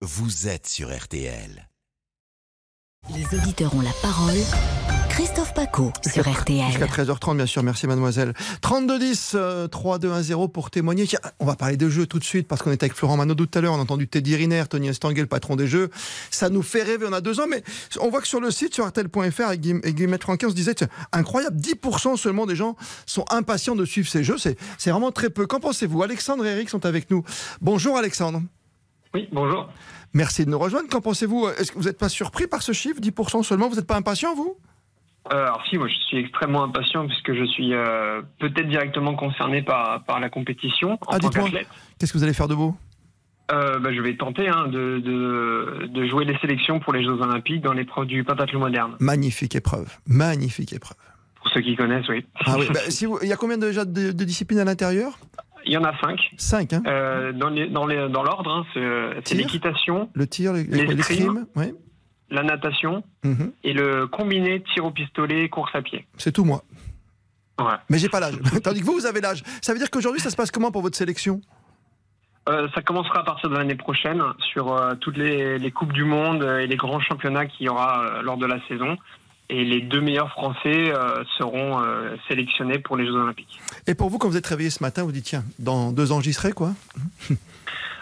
vous êtes sur RTL. Les auditeurs ont la parole. Christophe Paco sur RTL. Jusqu'à 13h30, bien sûr. Merci, mademoiselle. 3210 3210 pour témoigner. Tiens, on va parler de jeux tout de suite parce qu'on était avec Florent Manodou tout à l'heure. On a entendu Teddy Riner, Tony Estanguet, le patron des jeux. Ça nous fait rêver. On a deux ans, mais on voit que sur le site, sur RTL.fr, avec Guillemette Franquin, on se disait, tiens, incroyable, 10% seulement des gens sont impatients de suivre ces jeux. C'est vraiment très peu. Qu'en pensez-vous? Alexandre et Eric sont avec nous. Bonjour, Alexandre. Oui, bonjour. Merci de nous rejoindre. Qu'en pensez-vous? Est-ce que vous n'êtes pas surpris par ce chiffre 10% seulement? Vous n'êtes pas impatient, vous? Euh, alors si, moi je suis extrêmement impatient puisque je suis euh, peut-être directement concerné par, par la compétition en Ah, tant dites-moi. qu'athlète. Qu'est-ce que vous allez faire de beau? Euh, bah, je vais tenter hein, de, de, de jouer les sélections pour les Jeux Olympiques dans l'épreuve du pentathlon moderne. Magnifique épreuve. Magnifique épreuve. Pour ceux qui connaissent, oui. Ah oui, bah, si vous- il y a combien déjà de, de disciplines à l'intérieur? Il y en a cinq. 5, hein Euh, dans les- dans les- dans l'ordre, hein, c'est Tir. l'équitation, Le tir, les- l'escrime. oui. la natation Mhm. et le combiné tir au pistolet, course à pied. C'est tout moi. Ouais. Mais j'ai pas l'âge. Tandis que vous, vous avez l'âge. Ça veut dire qu'aujourd'hui, ça se passe comment pour votre sélection? Euh, ça commencera à partir de l'année prochaine sur euh, toutes les, les coupes du monde euh, et les grands championnats qu'il y aura euh, lors de la saison. Et les deux meilleurs Français euh, seront euh, sélectionnés pour les Jeux Olympiques. Et pour vous, quand vous êtes réveillé ce matin, vous dites tiens, dans deux ans, j'y serai, quoi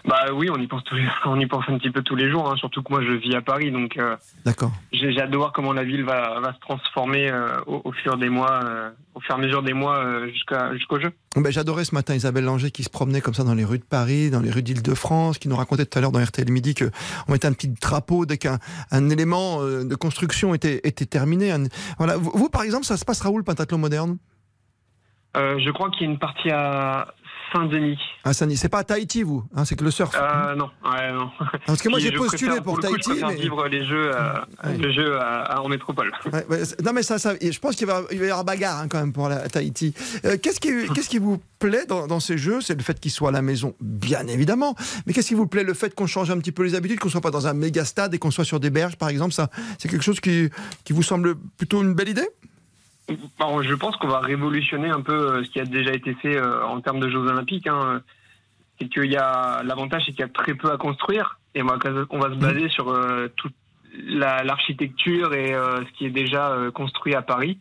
Bah oui, on y pense tous on y pense un petit peu tous les jours. hein, surtout que moi je vis à Paris, donc euh, D'accord. j'ai j'ai hâte de voir comment la ville va, va se transformer euh, au, au fur des mois, euh, au fur et à mesure des mois euh, jusqu'à jusqu'au jeu. Ben, J'adorais ce matin Isabelle Langer qui se promenait comme ça dans les rues de Paris, dans les rues d'Île-de-France, qui nous racontait tout à l'heure dans RTL Midi que on mettait un petit drapeau dès qu'un un élément de construction était, était terminé. Un- voilà. Vous, vous, par exemple, ça se passera où le pentathlon moderne? Euh, je crois qu'il y a une partie à Saint-Denis. Ah, ça n'y- c'est pas à Tahiti, vous hein, C'est que le surf. Euh, non, ouais, non. Parce que moi, j'ai postulé préfère- pour, coup, Tahiti. Je mais- vivre les jeux, euh, Ouais. le jeu à- à- en métropole. Ouais, non mais ça, ça je pense qu'il va, il va y avoir bagarre hein, quand même pour la Tahiti. Euh, qu'est-ce qui, qu'est-ce qui vous plaît dans, dans ces jeux? C'est le fait qu'ils soient à la maison, bien évidemment. Mais qu'est-ce qui vous plaît? Le fait qu'on change un petit peu les habitudes, qu'on soit pas dans un méga stade et qu'on soit sur des berges, par exemple, ça, c'est quelque chose qui, qui vous semble plutôt une belle idée? Alors, je pense qu'on va révolutionner un peu euh, ce qui a déjà été fait euh, en termes de Jeux Olympiques. Hein. C'est qu'il y a l'avantage, c'est qu'il y a très peu à construire et on va, on va se baser sur euh, toute la- l'architecture et euh, ce qui est déjà euh, construit à Paris,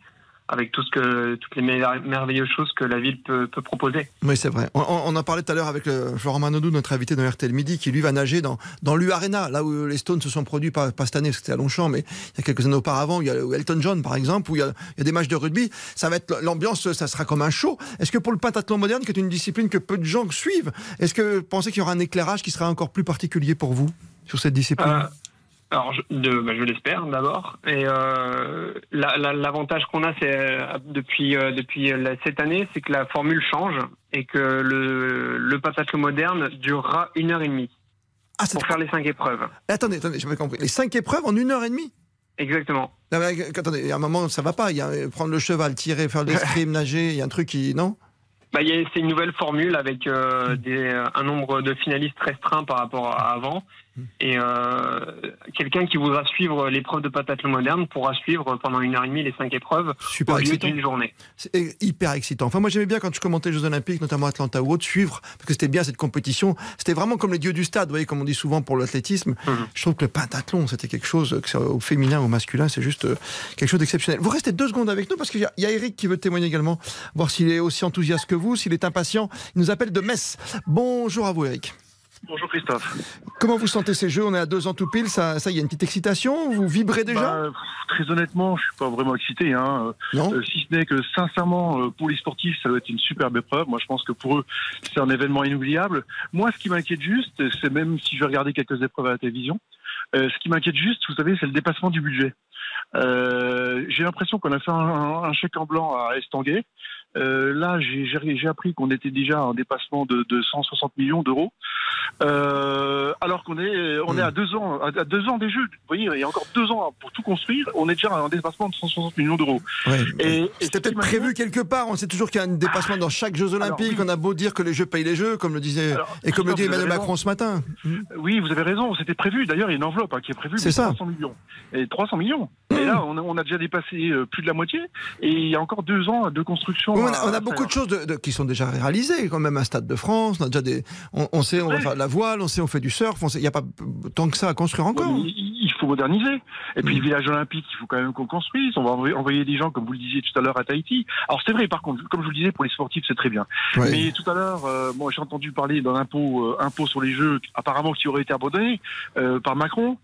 avec tout ce que toutes les mer- merveilleuses choses que la ville peut, peut proposer. Oui, c'est vrai. On, en parlait tout à l'heure avec le, Florent Manodou, notre invité dans RTL Midi, qui lui va nager dans, dans l'U-Arena, là où les Stones se sont produits, pas, pas cette année, parce que c'était à Longchamp, mais il y a quelques années auparavant, où il y a Elton John, par exemple, où il y, a, il y a des matchs de rugby. Ça va être l'ambiance, ça sera comme un show. Est-ce que pour le pentathlon moderne, qui est une discipline que peu de gens suivent, est-ce que vous pensez qu'il y aura un éclairage qui sera encore plus particulier pour vous sur cette discipline? Euh, alors, je, de- bah, je l'espère d'abord. Et euh, la- la- l'avantage qu'on a, c'est euh, depuis euh, depuis cette année, c'est que la formule change et que le le moderne durera une heure et demie Ah, pour faire les cinq épreuves. Attendez, attendez, j'ai pas compris. Les cinq épreuves en une heure et demie? Exactement. Non, mais, attendez, il y a un moment, ça va pas. Il y a prendre le cheval, tirer, faire l'escrime, nager. Il y a un truc qui. Non? Bah, il y a- c'est une nouvelle formule avec euh, des, un nombre de finalistes restreint par rapport à avant. Et euh, quelqu'un qui voudra suivre l'épreuve de pentathlon moderne pourra suivre pendant une heure et demie les cinq épreuves Super au lieu d'une journée. C'est hyper excitant. Enfin, moi, j'aimais bien quand je commentais les Jeux Olympiques, notamment Atlanta ou autre, suivre, parce que c'était bien cette compétition. C'était vraiment comme les dieux du stade, vous voyez, comme on dit souvent pour l'athlétisme. Mhm. Je trouve que le pentathlon, c'était quelque chose, que au féminin ou au masculin, c'est juste euh, quelque chose d'exceptionnel. Vous restez deux secondes avec nous, parce qu'il y a Eric qui veut témoigner également, voir s'il est aussi enthousiaste que vous, s'il est impatient. Il nous appelle de Metz. Bonjour à vous, Eric. Bonjour Christophe. Comment vous sentez ces Jeux On est à deux ans tout pile, ça, y a une petite excitation Vous vibrez déjà Bah, pff, Très honnêtement, je suis pas vraiment excité. Hein. Non Euh, si ce n'est que sincèrement, euh, pour les sportifs, ça doit être une superbe épreuve. Moi, je pense que pour eux, c'est un événement inoubliable. Moi, ce qui m'inquiète juste, c'est même si je vais regarder quelques épreuves à la télévision, euh, ce qui m'inquiète juste, vous savez, c'est le dépassement du budget. Euh, j'ai l'impression qu'on a fait un, un- un chèque en blanc à Estanguet. Euh, là, j'ai- appris qu'on était déjà en dépassement de, de 160 millions d'euros, Euh, alors qu'on est, on est à deux ans, à, à deux ans des Jeux. Vous voyez, il y a encore deux ans pour tout construire. On est déjà en dépassement de 160 millions d'euros. Ouais. Et- et C'était peut-être prévu quelque part. On sait toujours qu'il y a un dépassement dans chaque Jeux Olympiques. Alors, oui. On a beau dire que les Jeux payent les Jeux, comme le disait Alors, et comme le dit Emmanuel raison. Macron ce matin. Oui, vous avez raison. C'était prévu. D'ailleurs, il y a une enveloppe hein, qui est prévue. C'est ça. 300 millions. Et 300 millions. Et là, on a, on a déjà dépassé euh, plus de la moitié. Et il y a encore deux ans de construction. On, a, on a à beaucoup de choses de- de- qui sont déjà réalisées, quand même un stade de France, on a déjà des, on, on sait, on va faire de la voile, on sait, on fait du surf, il n'y a pas tant que ça à construire encore. il faut moderniser. Et puis Mm. le village olympique, il faut quand même qu'on construise. On va envoyer, des gens, comme vous le disiez tout à l'heure, à Tahiti. Alors c'est vrai, par contre, comme je vous le disais, pour les sportifs, c'est très bien. Ouais. Mais tout à l'heure, euh, moi j'ai entendu parler d'un impôt, euh, impôt sur les jeux, apparemment qui aurait été abandonné euh, par Macron.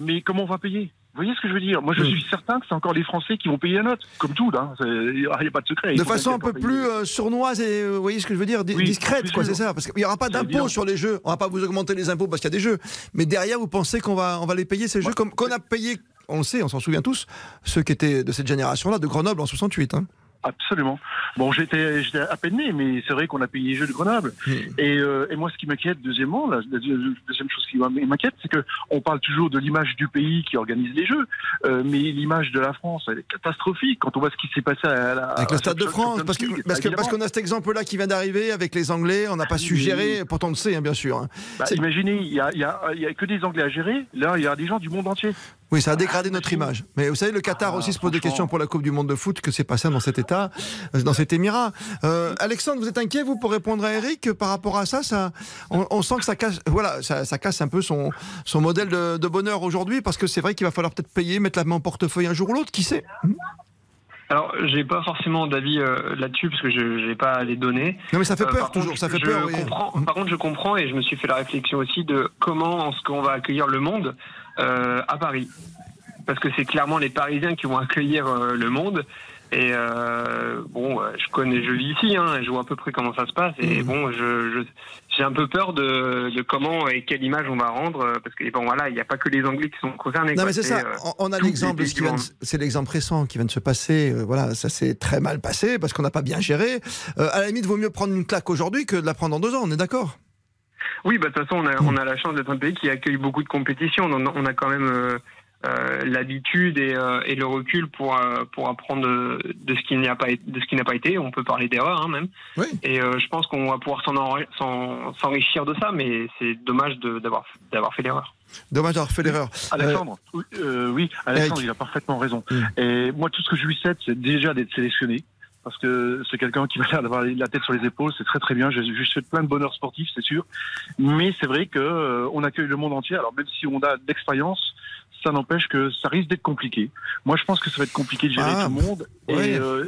Mais comment on va payer? Vous voyez ce que je veux dire? Moi, je suis certain que c'est encore les Français qui vont payer la note, comme tout. là. C'est- Il n'y a pas de secret. De façon un peu plus euh, sournoise et euh, vous voyez ce que je veux dire, Oui, discrète, quoi, c'est ça, parce qu'il n'y aura pas C'est d'impôt évident. sur les jeux. On va pas vous augmenter les impôts parce qu'il y a des jeux, mais derrière vous pensez qu'on va, on va les payer ces jeux comme qu'on a payé. On le sait, on s'en souvient tous, ceux qui étaient de cette génération-là, de Grenoble en 68. Hein. Absolument. Bon, j'étais à peine né, mais c'est vrai qu'on a payé les Jeux de Grenoble. Mm. Et, euh, et moi, ce qui m'inquiète, deuxièmement, la, la deuxième chose qui m'inquiète, c'est que on parle toujours de l'image du pays qui organise les Jeux, euh, mais l'image de la France, elle est catastrophique quand on voit ce qui s'est passé à la, Avec à le Stade de France, parce que- qu'on a cet exemple-là qui vient d'arriver avec les Anglais, on n'a pas su Oui. gérer, pourtant on le sait, hein, bien sûr. hein. Bah, imaginez, il y a, il y, a, il y a que des Anglais à gérer. Là, il y a des gens du monde entier. Oui, ça a dégradé notre image. Mais vous savez, le Qatar Ah, aussi se pose des questions pour la Coupe du Monde de foot, que c'est passé dans cet état, euh, dans cet émirat? Euh, Alexandre, vous êtes inquiet, vous, pour répondre à Eric, par rapport à ça, ça on, on sent que ça casse, voilà, ça, ça casse un peu son, son modèle de, de bonheur aujourd'hui, parce que c'est vrai qu'il va falloir peut-être payer, mettre la main en portefeuille un jour ou l'autre, qui sait? Alors, j'ai pas forcément d'avis euh, là-dessus parce que je n'ai pas les données. Non, mais ça fait Euh, peur toujours, contre, ça fait peur. oui. comprends, Par contre, je comprends et je me suis fait la réflexion aussi de comment est-ce qu'on va accueillir le monde euh, à Paris. Parce que c'est clairement les Parisiens qui vont accueillir euh, le monde. Et euh, bon, euh, je connais, je vis ici, hein, je vois à peu près comment ça se passe. Et Mhm. bon, je, j'ai un peu peur de, de comment et quelle image on va rendre, euh, parce que bon voilà, il n'y a pas que les Anglais qui sont concernés. Non mais c'est ça, euh, on- a l'exemple, c'est l'exemple récent qui vient de se passer, euh, voilà, ça s'est très mal passé parce qu'on n'a pas bien géré. Euh, à la limite, vaut mieux prendre une claque aujourd'hui que de la prendre dans deux ans, on est d'accord? Oui, bah, de toute façon, on a, Mm. on a la chance d'être un pays qui accueille beaucoup de compétitions. On a, on a quand même euh, euh, l'habitude et, euh, et le recul pour, euh, pour apprendre de, de ce qui n'a pas, été- de ce qui n'a pas été. On peut parler d'erreur hein, même. Oui. Et euh, je pense qu'on va pouvoir s'en enri- s'en- s'enrichir de ça, mais c'est dommage de- d'avoir d'avoir fait l'erreur. Dommage d'avoir fait l'erreur. Alexandre, oui, euh, oui, Alexandre, Eric. il a parfaitement raison. Mm. Et moi, tout ce que je lui souhaite, c'est déjà d'être sélectionné. Parce que c'est quelqu'un qui m'a l'air d'avoir la tête sur les épaules, c'est très très bien. Je, je souhaite plein de bonheur sportif, c'est sûr. Mais c'est vrai que euh, on accueille le monde entier. Alors même si on a de l'expérience, ça n'empêche que ça risque d'être compliqué. Moi, je pense que ça va être compliqué de gérer Ah, tout le monde. ouais. Et, euh,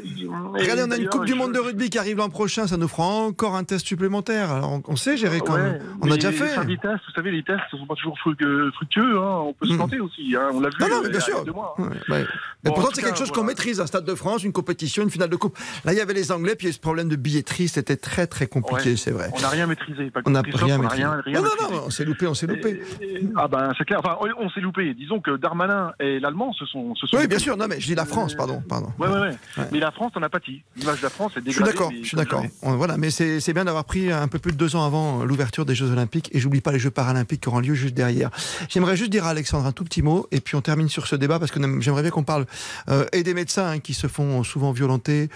Regardez, on a une Coupe du je- Monde de rugby qui arrive l'an prochain, ça nous fera encore un test supplémentaire. Alors on, on sait gérer quand Ouais, même. On a mais déjà fait. des tests, vous savez, les tests ne sont pas toujours euh, fructueux. hein. On peut se Mm. planter aussi. hein. On l'a vu. Non, non, mais euh, bien y a sûr. deux mois, hein. Ouais. Mais Bon, pourtant, c'est quelque chose qu'on maîtrise, un Stade de France, une compétition, une finale de coupe. Là, il y avait les Anglais, puis il y a eu ce problème de billetterie, c'était très très compliqué, c'est vrai. On n'a rien maîtrisé. Pas On n'a rien maîtrisé. rien, rien non, non, non, on s'est loupé, on s'est loupé. Ah ben c'est clair. Enfin, on, on s'est loupé. Disons que Darmanin et l'Allemand se sont. Se sont Oui, bien sûr, non, mais je dis la France, pardon. pardon. Ouais, ouais, ouais, Ouais. Mais la France, on a pâti. L'image de la France est Je suis dégradée. d'accord, je suis d'accord. Voilà, mais c'est bien d'avoir pris un peu plus de deux ans avant l'ouverture des Jeux Olympiques et j'oublie pas les Jeux Paralympiques qui auront lieu juste derrière. J'aimerais juste dire à Alexandre un tout petit mot et puis on termine sur ce débat parce que j'aimerais bien qu'on parle euh, et des médecins hein, qui se font souvent violenter,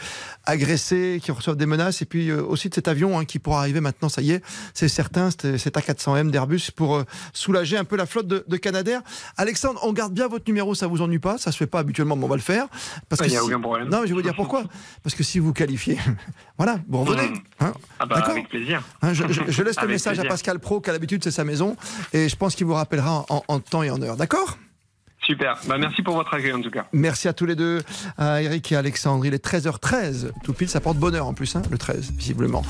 agressés, qui reçoivent des menaces et puis euh, aussi de cet avion hein, qui pourra arriver maintenant, ça y est, c'est certain, c'est c'est A400M d'Airbus pour euh, soulager un peu la flotte de, de Canadair. Alexandre, on garde bien votre numéro, ça vous ennuie pas, ça se fait pas habituellement, mais on va le faire. Parce Il n'y a si- aucun problème. non, mais je vais vous dire pourquoi? Parce que si vous qualifiez, voilà, vous revenez. Mm. hein? Ah bah, D'accord? avec plaisir. Hein, je, je- je laisse le message à. Pascal Pro, qu'à l'habitude c'est sa maison, et je pense qu'il vous rappellera en, en temps et en heure. D'accord? Super. Bah, merci pour votre accueil en tout cas. Merci à tous les deux, à Eric et Alexandre. Il est 13h13. Tout pile, ça porte bonheur en plus, hein, le 13, visiblement.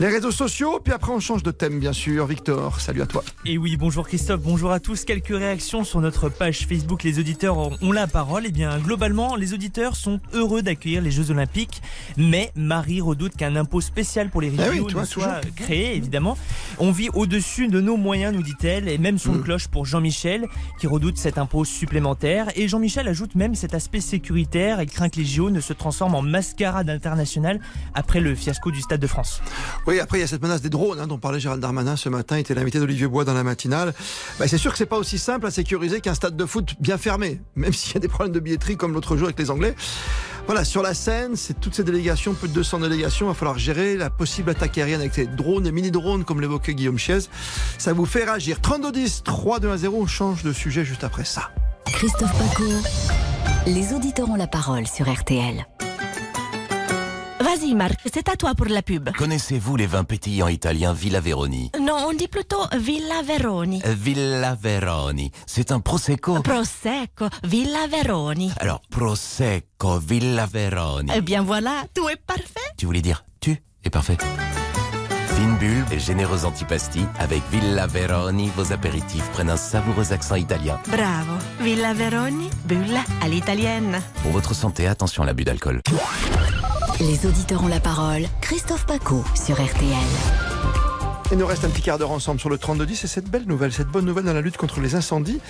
Les réseaux sociaux, puis après on change de thème, bien sûr. Victor, salut à toi. Et oui, bonjour Christophe, bonjour à tous. Quelques réactions sur notre page Facebook. Les auditeurs ont la parole. Eh bien, globalement, les auditeurs sont heureux d'accueillir les Jeux Olympiques, mais Marie redoute qu'un impôt spécial pour les Ah oui, tu vois, ne soit créé, évidemment. On vit au-dessus de nos moyens, nous dit-elle, et même son Mm. cloche pour Jean-Michel, qui redoute cet impôt supplémentaire. Et Jean-Michel ajoute même cet aspect sécuritaire. Il craint que les JO ne se transforment en mascarade internationale après le fiasco du Stade de France. Oui, après il y a cette menace des drones hein, dont parlait Gérald Darmanin ce matin, il était l'invité d'Olivier Bois dans la matinale. Bah, c'est sûr que c'est pas aussi simple à sécuriser qu'un stade de foot bien fermé, même s'il y a des problèmes de billetterie comme l'autre jour avec les Anglais. Voilà, sur la scène, c'est toutes ces délégations, plus de 200 délégations, il va falloir gérer la possible attaque aérienne avec ces drones et mini-drones comme l'évoquait Guillaume Chiez. Ça vous fait réagir. 32-10, 3-2-1-0, on change de sujet juste après ça. Christophe Paco. Les auditeurs ont la parole sur RTL. Vas-y Marc, c'est à toi pour la pub. Connaissez-vous les vins pétillants italiens Villa Veroni? Non, on dit plutôt Villa Veroni. Euh, Villa Veroni, c'est un prosecco? Prosecco, Villa Veroni. Alors, prosecco Villa Veroni. Eh bien voilà, tout est parfait. Tu voulais dire tu es parfait. Fine bulle et généreuse antipasti, avec Villa Veroni, vos apéritifs prennent un savoureux accent italien. Bravo. Villa Veroni, bulle à l'italienne. Pour votre santé, attention à l'abus d'alcool. Les auditeurs ont la parole. Christophe Paco sur RTL. Il nous reste un petit quart d'heure ensemble sur le 3210 et cette belle nouvelle, cette bonne nouvelle dans la lutte contre les incendies.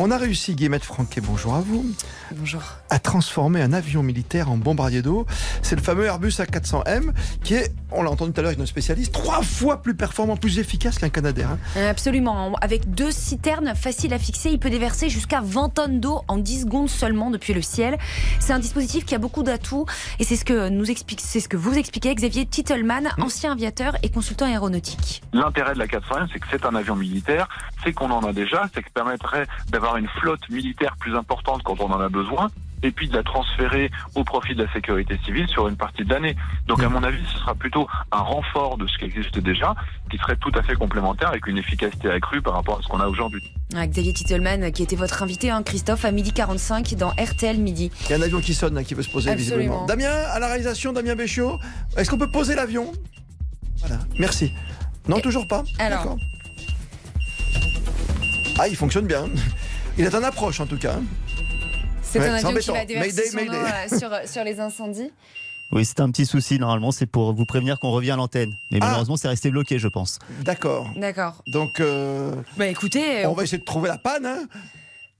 On a réussi, Guillemette Franquet, bonjour à vous. Bonjour. À transformer un avion militaire en bombardier d'eau. C'est le fameux Airbus A400M qui est, on l'a entendu tout à l'heure avec nos spécialistes, trois fois plus performant, plus efficace qu'un Canadair. hein. Absolument. Avec deux citernes faciles à fixer, il peut déverser jusqu'à 20 tonnes d'eau en 10 secondes seulement depuis le ciel. C'est un dispositif qui a beaucoup d'atouts et c'est ce que nous explique, c'est ce que vous expliquez Xavier Titelman, ancien aviateur et consultant aéronautique. L'intérêt de la 401, c'est que c'est un avion militaire, c'est qu'on en a déjà, c'est que ça permettrait d'avoir une flotte militaire plus importante quand on en a besoin, et puis de la transférer au profit de la sécurité civile sur une partie de l'année. Donc à mon avis, ce sera plutôt un renfort de ce qui existe déjà, qui serait tout à fait complémentaire avec une efficacité accrue par rapport à ce qu'on a aujourd'hui. Ah, Xavier Titelman, qui était votre invité, hein, Christophe, à midi 45 dans RTL Midi. Il y a un avion qui sonne là, qui veut se poser Absolument. visiblement. Damien, à la réalisation, Damien Béchiot, est-ce qu'on peut poser l'avion? Voilà, merci. Non, Et- toujours pas alors. Ah, il fonctionne bien. Il est en approche en tout cas. C'est Ouais, un c'est avion qui embêtant. va déverser Mayday, son mayday. eau, euh, sur, sur les incendies. Oui, c'est un petit souci. Normalement, c'est pour vous prévenir qu'on revient à l'antenne. Mais Ah. malheureusement, c'est resté bloqué, je pense. D'accord. D'accord. Donc, euh, Bah écoutez, on va essayer de trouver la panne. hein.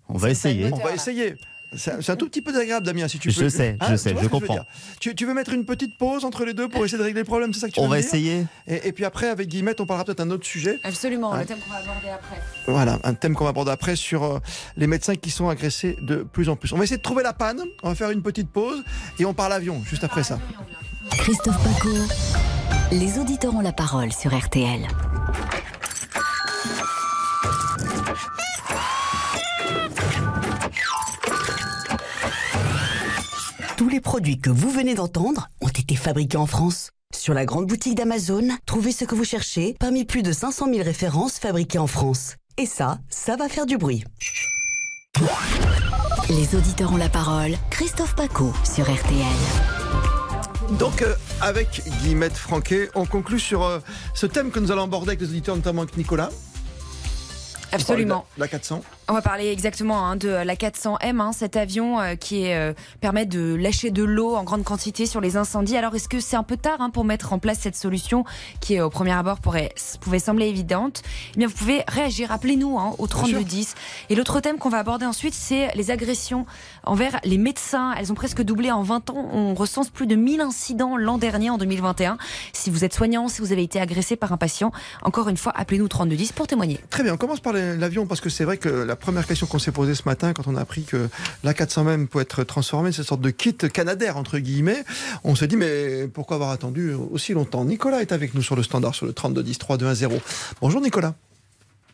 On va essayer. On va essayer. C'est un, tout petit peu désagréable, Damien, si tu Je peux. sais, je sais, je que veux comprends. tu, tu veux mettre une petite pause entre les deux pour essayer de régler le problème, c'est ça que tu On veux va me dire essayer. et, et puis après, avec Guillemette, on parlera peut-être d'un autre sujet. absolument, Ouais. le thème qu'on va aborder après. Voilà, un thème qu'on va aborder après sur euh, les médecins qui sont agressés de plus en plus. On va essayer de trouver la panne, on va faire une petite pause et on parle avion juste après ça. Christophe Paco. Les auditeurs ont la parole sur RTL. Les produits que vous venez d'entendre ont été fabriqués en France. Sur la grande boutique d'Amazon, trouvez ce que vous cherchez parmi plus de 500 000 références fabriquées en France. Et ça, ça va faire du bruit. Les auditeurs ont la parole. Christophe Paco sur RTL. Donc, euh, avec Guillemette Franquet, on conclut sur euh, ce thème que nous allons aborder avec les auditeurs, notamment avec Nicolas. Absolument. La 400. On va parler exactement hein, de la 400M, hein, cet avion euh, qui est, euh, permet de lâcher de l'eau en grande quantité sur les incendies. Alors est-ce que c'est un peu tard hein, pour mettre en place cette solution qui au premier abord pourrait, pouvait sembler évidente? Eh bien vous pouvez réagir, appelez-nous hein, au 3210. Et l'autre thème qu'on va aborder ensuite, c'est les agressions envers les médecins. Elles ont presque doublé en 20 ans. On recense plus de 1000 incidents l'an dernier, en 2021. Si vous êtes soignant, si vous avez été agressé par un patient, encore une fois, appelez-nous au 3210 pour témoigner. Très bien, on commence par l'avion parce que c'est vrai que la première question qu'on s'est posée ce matin quand on a appris que la 400 même peut être transformée, c'est une sorte de kit canadair entre guillemets. On s'est dit mais pourquoi avoir attendu aussi longtemps? Nicolas est avec nous sur le standard sur le 3210 3210. Bonjour Nicolas.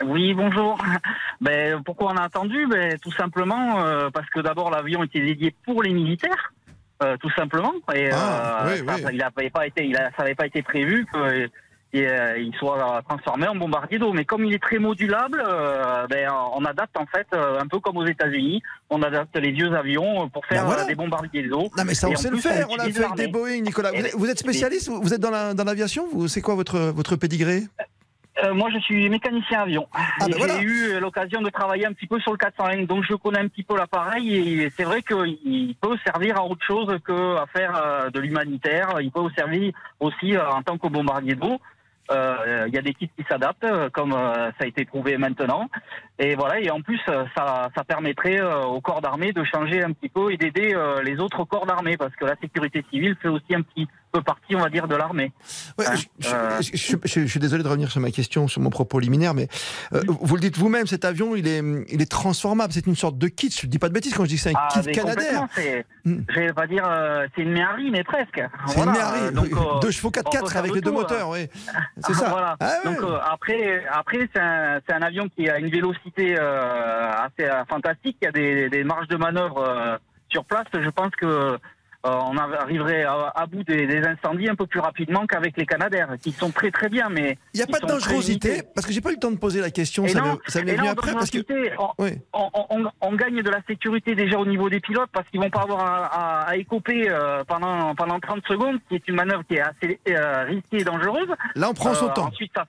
Oui, bonjour. Ben, pourquoi on a attendu? Ben, Tout simplement euh, parce que d'abord l'avion était dédié pour les militaires, euh, tout simplement. Et Ah, euh, oui, ça, oui. il n'avait pas été, il a- ça n'avait pas été prévu que et, euh, il soit transformé en bombardier d'eau. Mais comme il est très modulable, euh, ben, on adapte en fait euh, un peu comme aux États-Unis, on adapte les vieux avions pour faire Ben voilà. des bombardiers d'eau. Non mais ça on sait le faire, on l'a fait avec des. Boeing Nicolas. Vous êtes, spécialiste? Vous êtes dans la- l'aviation? Vous C'est quoi votre, votre pédigré Euh, moi, je suis mécanicien avion. Ah, ben j'ai voilà. eu l'occasion de travailler un petit peu sur le 401, donc je connais un petit peu l'appareil et c'est vrai qu'il peut servir à autre chose que à faire euh, de l'humanitaire. Il peut servir aussi euh, en tant que bombardier d'eau. Euh, Il y a des kits qui s'adaptent, euh, comme euh, ça a été prouvé maintenant. Et voilà. Et en plus, euh, ça, ça permettrait euh, au corps d'armée de changer un petit peu et d'aider euh, les autres corps d'armée, parce que la sécurité civile fait aussi un petit peu partie, on va dire, de l'armée. Ouais, Hein, je, euh, je- je- je- je suis désolé de revenir sur ma question, sur mon propos liminaire, mais euh, vous le dites vous-même, cet avion, il est, il est transformable. C'est une sorte de kit. Je ne dis pas de bêtises quand je dis que c'est un Ah, kit c'est, Hmm. je vais pas dire, euh, c'est une Merlin, mais presque. C'est Voilà, une euh, donc, deux chevaux on peut 4x4 faire avec les deux moteurs, oui. C'est Ah, ça. Voilà. Ah ouais. Donc après, après c'est un, c'est un avion qui a une vélocité assez fantastique, qui a des, des marges de manœuvre sur place, je pense que on arriverait à, à bout des, des incendies un peu plus rapidement qu'avec les Canadaires, qui sont très très bien, mais Il n'y a pas de dangerosité. Parce que j'ai pas eu le temps de poser la question. Et Ça non, non, après. Parce que... on, Oui. on, on- on gagne de la sécurité déjà au niveau des pilotes parce qu'ils vont pas avoir à, à- à écoper euh, pendant pendant 30 secondes, qui est une manœuvre qui est assez euh, risquée et dangereuse. Là, on prend son Euh, temps. Ensuite, ça-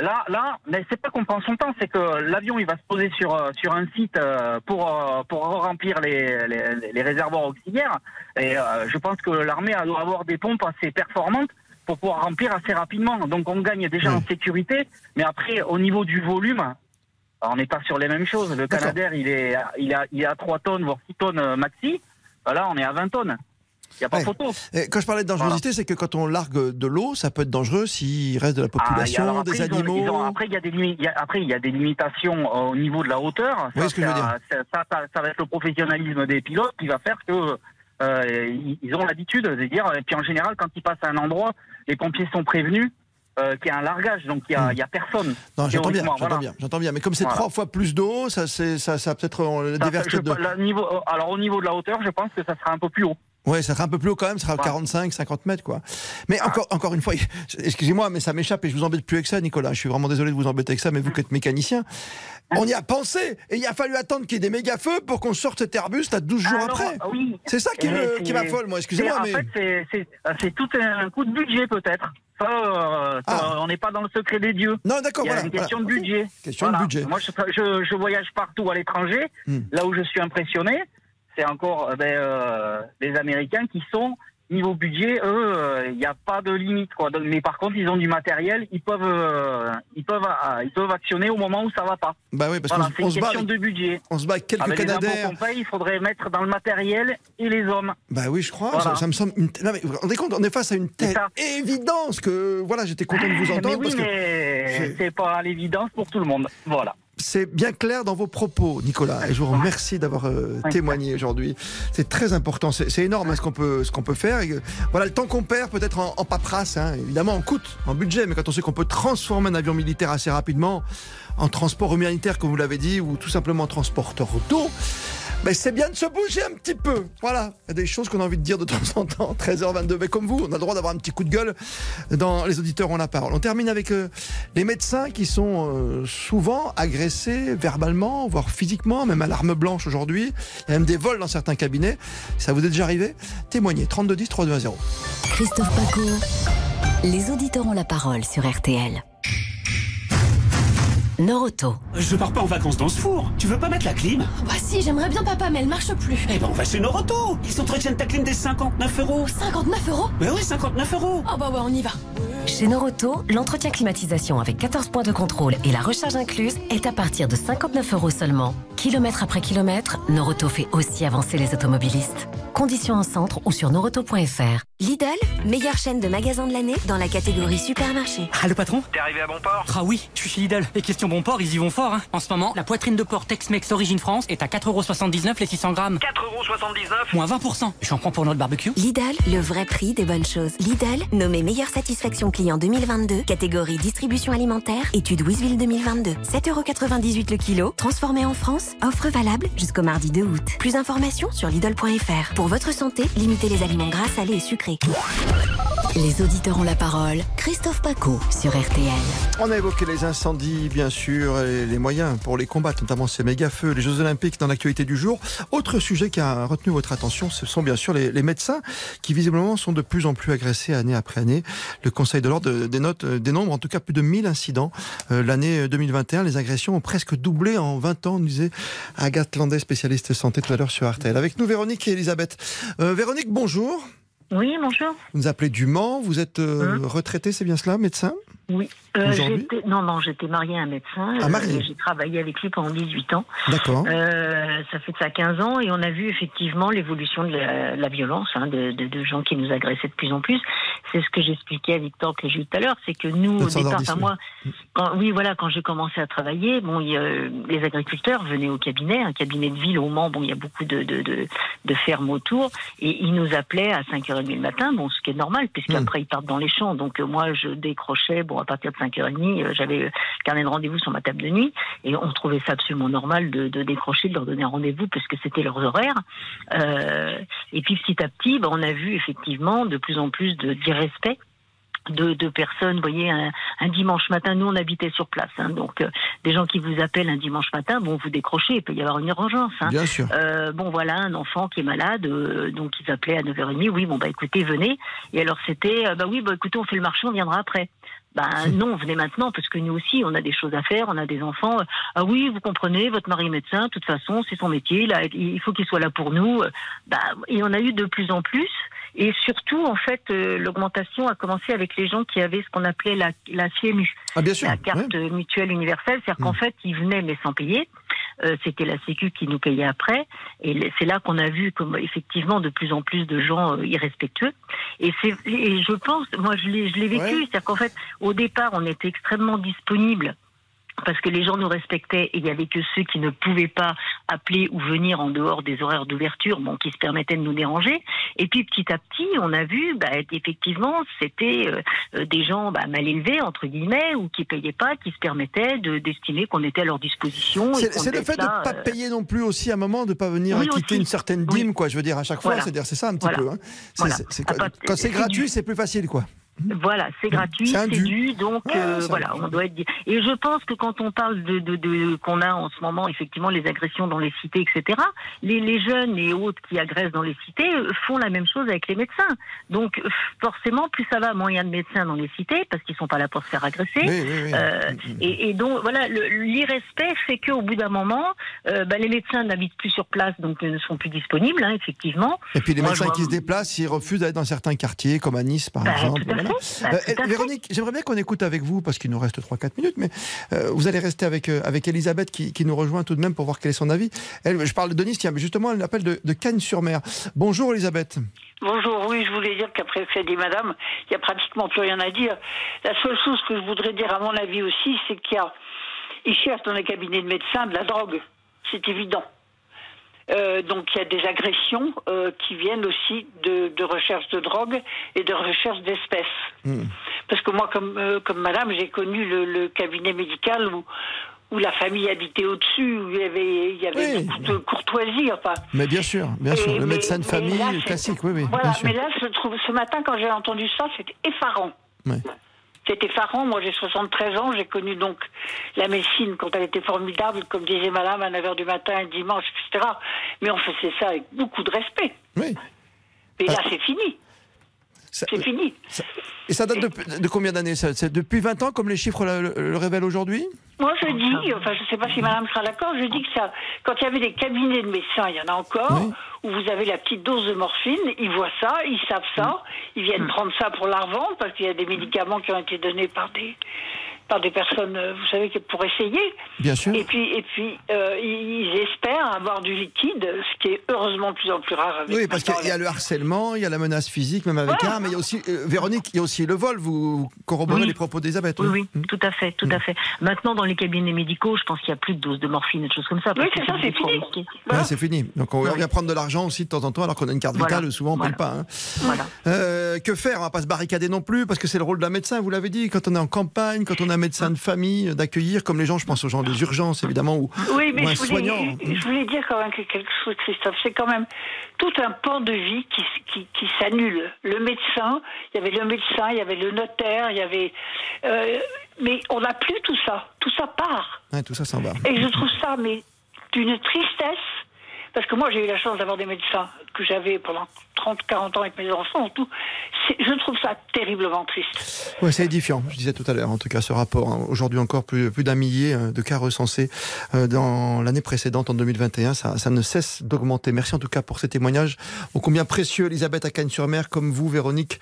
Là, là, mais c'est pas qu'on prend son temps, c'est que l'avion il va se poser sur euh, sur un site euh, pour euh, pour remplir les, les, les réservoirs auxiliaires. Et je pense que l'armée doit avoir des pompes assez performantes pour pouvoir remplir assez rapidement. Donc on gagne déjà en sécurité, mais après au niveau du volume, on n'est pas sur les mêmes choses. Le Canadair il est il a il à 3 tonnes voire 6 tonnes maxi. Là on est à 20 tonnes. Il n'y a pas Ouais. photo. Et quand je parlais de dangerosité, c'est que quand on largue de l'eau, ça peut être dangereux s'il reste de la Ah, population, après, des ils ont- animaux. ils ont- après, il y a des y a- après, il y a des limitations euh, au niveau de la hauteur. Oui, ce que je veux ça, ça, ça, ça- ça va être le professionnalisme des pilotes qui va faire que euh, ils ont l'habitude de dire. Et puis en général, quand ils passent à un endroit, les pompiers sont prévenus euh, qu'il y a un largage, donc il y a, il y a personne. Hmm. Non, j'entends bien, voilà. bien. Mais comme c'est Voilà. trois fois plus d'eau, ça, ça, ça peut-être Ça, déverse je- de. la- niveau, euh, alors au niveau de la hauteur, je pense que ça sera un peu plus haut. Ouais, ça sera un peu plus haut quand même, ça sera 45, 50 mètres, quoi. Mais encore, encore une fois, excusez-moi, mais ça m'échappe et je vous embête plus avec ça, Nicolas. Je suis vraiment désolé de vous embêter avec ça, mais vous qui êtes mécanicien, on y a pensé et il a fallu attendre qu'il y ait des méga feux pour qu'on sorte cet Airbus là 12 jours après. oui. C'est ça qui, Eh, qui m'affole, moi. Excusez-moi, mais. En fait, c'est- c'est tout un coup de budget, peut-être. Euh, ça, on n'est pas dans le secret des dieux. Ah. Non, d'accord, voilà, une question voilà. de budget. Question de budget. Moi, je, je- je voyage partout à l'étranger. Hmm. Là où je suis impressionné, c'est encore euh, ben, euh, les Américains qui sont niveau budget, eux, euh, il n'y a pas de limite. Quoi. Donc, mais par contre, ils ont du matériel, ils peuvent, euh, ils peuvent, euh, ils peuvent actionner au moment où ça va pas. Bah oui, parce Voilà, qu'on on se bat. avec- de budget. On se bat avec quelques Avec les impôts Canadaires. qu'on paye, il faudrait mettre dans le matériel et les hommes. Bah oui, je crois. Voilà. Ça, ça me semble. Une... Non, mais vous vous rendez compte, on est face à une telle évidence que voilà, j'étais content de vous Mais entendre oui, parce que mais c'est pas l'évidence pour tout le monde. Voilà. C'est bien clair dans vos propos, Nicolas. Et je vous remercie d'avoir euh, témoigné aujourd'hui. C'est très important. C'est énorme hein, ce qu'on peut, ce qu'on peut faire. Et, euh, voilà, le temps qu'on perd peut-être en, en paperasse, hein, évidemment en coûte, en budget, mais quand on sait qu'on peut transformer un avion militaire assez rapidement en transport humanitaire, comme vous l'avez dit, ou tout simplement en transporteur d'eau. Mais c'est bien de se bouger un petit peu. Voilà, il y a des choses qu'on a envie de dire de temps en temps. 13h22, mais comme vous, on a le droit d'avoir un petit coup de gueule dans Les auditeurs ont la parole. On termine avec euh, les médecins qui sont euh, souvent agressés verbalement, voire physiquement, même à l'arme blanche aujourd'hui. Il y a même des vols dans certains cabinets. Ça vous est déjà arrivé? Témoignez, 32 10 32 0. Christophe Paco. Les auditeurs ont la parole sur RTL. Noroto. Je pars pas en vacances dans ce four. Tu veux pas mettre la clim? Bah si, j'aimerais bien papa, mais elle marche plus. Eh ben on va chez Noroto. Ils entretiennent ta clim des 59 euros. 59 euros? Mais oui, 59 euros. Ah bah ouais, on y va. Chez Noroto, l'entretien climatisation avec 14 points de contrôle et la recharge incluse est à partir de 59 euros seulement. Kilomètre après kilomètre, Noroto fait aussi avancer les automobilistes. Conditions en centre ou sur noroto.fr. Lidl, meilleure chaîne de magasins de l'année dans la catégorie supermarché. Ah le patron T'es arrivé à bon port Ah oui, je suis chez Lidl. Et question bon port, ils y vont fort. Hein. En ce moment, la poitrine de porc Tex-Mex Origine France est à 4,79€ les 600 grammes. 4,79€ Moins 20%. J'en prends pour notre barbecue. Lidl, le vrai prix des bonnes choses. Lidl, nommé meilleure satisfaction client 2022, catégorie distribution alimentaire, étude Wisville 2022. 7,98€ le kilo, transformé en France, offre valable jusqu'au mardi 2 août. Plus d'informations sur Lidl.fr. Pour votre santé, limitez les aliments gras, salés et sucrés. Les auditeurs ont la parole. Christophe Paco sur RTL. On a évoqué les incendies, bien sûr, et les moyens pour les combattre, notamment ces méga-feux, les Jeux Olympiques dans l'actualité du jour. Autre sujet qui a retenu votre attention, ce sont bien sûr les, médecins qui visiblement sont de plus en plus agressés année après année. Le Conseil de l'ordre dénote euh, des nombres, en tout cas plus de 1000 incidents. Euh, L'année 2021, les agressions ont presque doublé en 20 ans, nous disait Agathe Landais, spécialiste santé tout à l'heure sur RTL. Avec nous, Véronique et Elisabeth. Euh, Véronique, bonjour. Oui, bonjour. Vous nous appelez du Mans, vous êtes euh, Hein retraité, c'est bien cela, médecin? Oui. Euh, non, non, j'étais mariée à un médecin. Ah. Euh, J'ai travaillé avec lui pendant 18 ans. D'accord. Euh, ça fait de ça 15 ans et on a vu effectivement l'évolution de la, la violence, hein, de, de, de gens qui nous agressaient de plus en plus. C'est ce que j'expliquais à Victor que j'ai eu tout à l'heure, c'est que nous, au départ, enfin moi, quand, oui, voilà, quand j'ai commencé à travailler, bon, y a- les agriculteurs venaient au cabinet, un cabinet de ville au Mans, bon, il y a beaucoup de, de, fermes autour, et ils nous appelaient à 5h30 le matin, bon, ce qui est normal, puisqu'après ils partent dans les champs. Donc euh, moi, je décrochais, bon, à partir de 5h30, euh, j'avais le carnet de rendez-vous sur ma table de nuit et on trouvait ça absolument normal de, de décrocher, de leur donner un rendez-vous parce que c'était leurs horaires. Euh, et puis petit à petit, ben, on a vu effectivement de plus en plus de d'irrespect de, de personnes, vous voyez, un, un dimanche matin, nous on habitait sur place, hein, donc euh, des gens qui vous appellent un dimanche matin, bon, vous décrochez, il peut y avoir une urgence. Hein. Bien sûr. Euh, bon, voilà, un enfant qui est malade, euh, donc ils appelaient à 9h30, oui, bon, bah écoutez, venez. Et alors c'était, euh, bah oui, bah écoutez, on fait le marché, on viendra après. Ben non, venez maintenant parce que nous aussi, on a des choses à faire, on a des enfants. Ah oui, vous comprenez, votre mari est médecin, de toute façon, c'est son métier, là, il faut qu'il soit là pour nous. Ben, et on a eu de plus en plus. Et surtout, en fait, euh, l'augmentation a commencé avec les gens qui avaient ce qu'on appelait la, la CMU, Ah, bien sûr. la carte mutuelle universelle. C'est-à-dire qu'en fait, ils venaient mais sans payer. Euh, C'était la Sécu qui nous payait après. Et c'est là qu'on a vu comme effectivement de plus en plus de gens euh, irrespectueux. Et, c'est- et je pense, moi je l'ai je l'ai vécu, c'est-à-dire qu'en fait, au départ, on était extrêmement disponible parce que les gens nous respectaient et il y avait que ceux qui ne pouvaient pas appeler ou venir en dehors des horaires d'ouverture, bon, qui se permettaient de nous déranger. Et puis petit à petit, on a vu, bah, effectivement, c'était euh, euh, des gens bah, mal élevés entre guillemets ou qui payaient pas, qui se permettaient de d'estimer qu'on était à leur disposition. C'est le fait de ne pas euh, payer non plus aussi à un moment, de ne pas venir Oui, quitter une certaine dîme, quoi, je veux dire, à chaque fois. Voilà. C'est ça un petit Voilà. peu. hein. Voilà. Ah, quand c'est c'est gratuit, du- c'est plus facile, quoi. Voilà, c'est gratuit, C'est dû. dû, donc Ouais, euh, voilà, on doit être. Et je pense que quand on parle de, de, de qu'on a en ce moment effectivement les agressions dans les cités, etc. Les, les jeunes et autres qui agressent dans les cités euh, font la même chose avec les médecins. Donc euh, forcément, plus ça va, moins il y a de médecins dans les cités parce qu'ils sont pas là pour se faire agresser. Oui, oui, oui. Euh, et, et donc voilà, l'irrespect fait qu'au bout d'un moment, euh, bah, les médecins n'habitent plus sur place, donc ne sont plus disponibles, hein, effectivement. Et puis les Moi, médecins qui se déplacent, ils refusent d'aller dans certains quartiers, comme à Nice par Bah, exemple. voilà. Bah, Euh, fait. Véronique, j'aimerais bien qu'on écoute avec vous, parce qu'il nous reste 3-4 minutes, mais euh, vous allez rester avec, euh, avec Elisabeth qui, qui nous rejoint tout de même pour voir quel est son avis. Elle, je parle de Nice, tiens, mais justement, elle l'appelle de, de Cannes-sur-Mer. Bonjour Elisabeth. Bonjour, oui, je voulais dire qu'après fait dit madame, il n'y a pratiquement plus rien à dire. La seule chose que je voudrais dire, à mon avis aussi, c'est qu'il y a, ils cherchent dans les cabinets de médecins de la drogue. C'est évident. Euh, donc il y a des agressions euh, qui viennent aussi de, de recherche de drogue et de recherche d'espèces. Parce que moi, comme, euh, comme madame, j'ai connu le, le cabinet médical où, où la famille habitait au-dessus, où il y avait, il y avait beaucoup de courtoisie. Enfin, Mais bien sûr, bien sûr, Et- le mais- médecin de famille là, classique, oui, oui, voilà, bien sûr. mais là, je trouve, ce matin, quand j'ai entendu ça, c'était effarant. Ouais. C'est effarant. Moi, j'ai 73 ans. J'ai connu donc la médecine quand elle était formidable, comme disait madame, à 9h du matin, un dimanche, etc. Mais on faisait ça avec beaucoup de respect. Oui. Mais Ah. là, c'est fini. C'est fini. Et ça date de, de combien d'années C'est depuis 20 ans, comme les chiffres le, le- le révèlent aujourd'hui? Moi, je dis, enfin, je ne sais pas si madame sera d'accord, je dis que ça, quand il y avait des cabinets de médecins, il y en a encore, où vous avez la petite dose de morphine, ils voient ça, ils savent ça, ils viennent prendre ça pour la revendre, parce qu'il y a des médicaments qui ont été donnés par des, par des personnes, euh, vous savez, pour essayer. Bien sûr. Et puis, et puis euh, ils espèrent avoir du liquide, ce qui est heureusement de plus en plus rare avec Oui, parce qu'il y a le harcèlement, il y a la menace physique, même avec Voilà. armes, mais il y a aussi, euh, Véronique, il y a aussi le vol. Vous corroborez Oui. les propos d'Elisabeth. Oui, oui, tout à fait, tout à fait. Maintenant, dans les cabinets médicaux, je pense qu'il n'y a plus de doses de morphine et de choses comme ça. parce Oui, c'est ça, c'est fini. Ouais, c'est fini. Donc on vient prendre de l'argent aussi de temps en temps, alors qu'on a une carte Voilà. vitale, souvent on ne paye pas. hein. Voilà. Euh, que faire? On va pas se barricader non plus, parce que c'est le rôle d'un médecin, vous l'avez dit, quand on est en campagne, quand on a médecin de famille, d'accueillir, comme les gens, je pense aux gens des urgences, évidemment, ou, Oui, ou mais un je voulais, soignant. je voulais dire quand même que quelque chose, Christophe. C'est quand même tout un pan de vie qui, qui, qui s'annule. Le médecin, il y avait le médecin, il y avait le notaire, il y avait. euh, mais on n'a plus tout ça. Tout ça part. Ouais, tout ça s'en va. Et je trouve ça, mais d'une tristesse. Parce que moi, j'ai eu la chance d'avoir des médecins que j'avais pendant 30, 40 ans avec mes enfants, tout. Je trouve ça terriblement triste. Ouais, c'est édifiant, je disais tout à l'heure, en tout cas, ce rapport. hein. Aujourd'hui encore, plus, plus d'un millier euh, de cas recensés euh, dans l'année précédente, en 2021. Ça, ça ne cesse d'augmenter. Merci en tout cas pour ces témoignages. Ô combien précieux, Elisabeth à Cagnes-sur-Mer, comme vous, Véronique.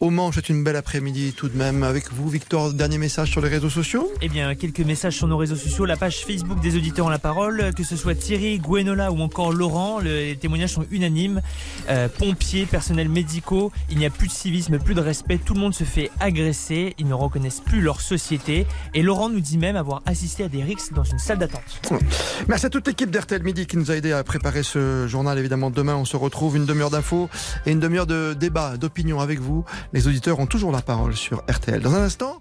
Au Mans, c'est une belle après-midi tout de même. Avec vous, Victor, dernier message sur les réseaux sociaux Eh bien, quelques messages sur nos réseaux sociaux, la page Facebook des auditeurs ont la parole, que ce soit Thierry, Gwenola ou encore Laurent, le- les témoignages sont unanimes. Euh, pompiers, personnels médicaux, il n'y a plus de civisme, plus de respect, tout le monde se fait agresser, ils ne reconnaissent plus leur société. Et Laurent nous dit même avoir assisté à des rixes dans une salle d'attente. Merci à toute l'équipe d'RTL Midi qui nous a aidé à préparer ce journal. Évidemment, demain, on se retrouve une demi-heure d'infos et une demi-heure de débat, d'opinion avec vous. Les auditeurs ont toujours la parole sur RTL. Dans un instant.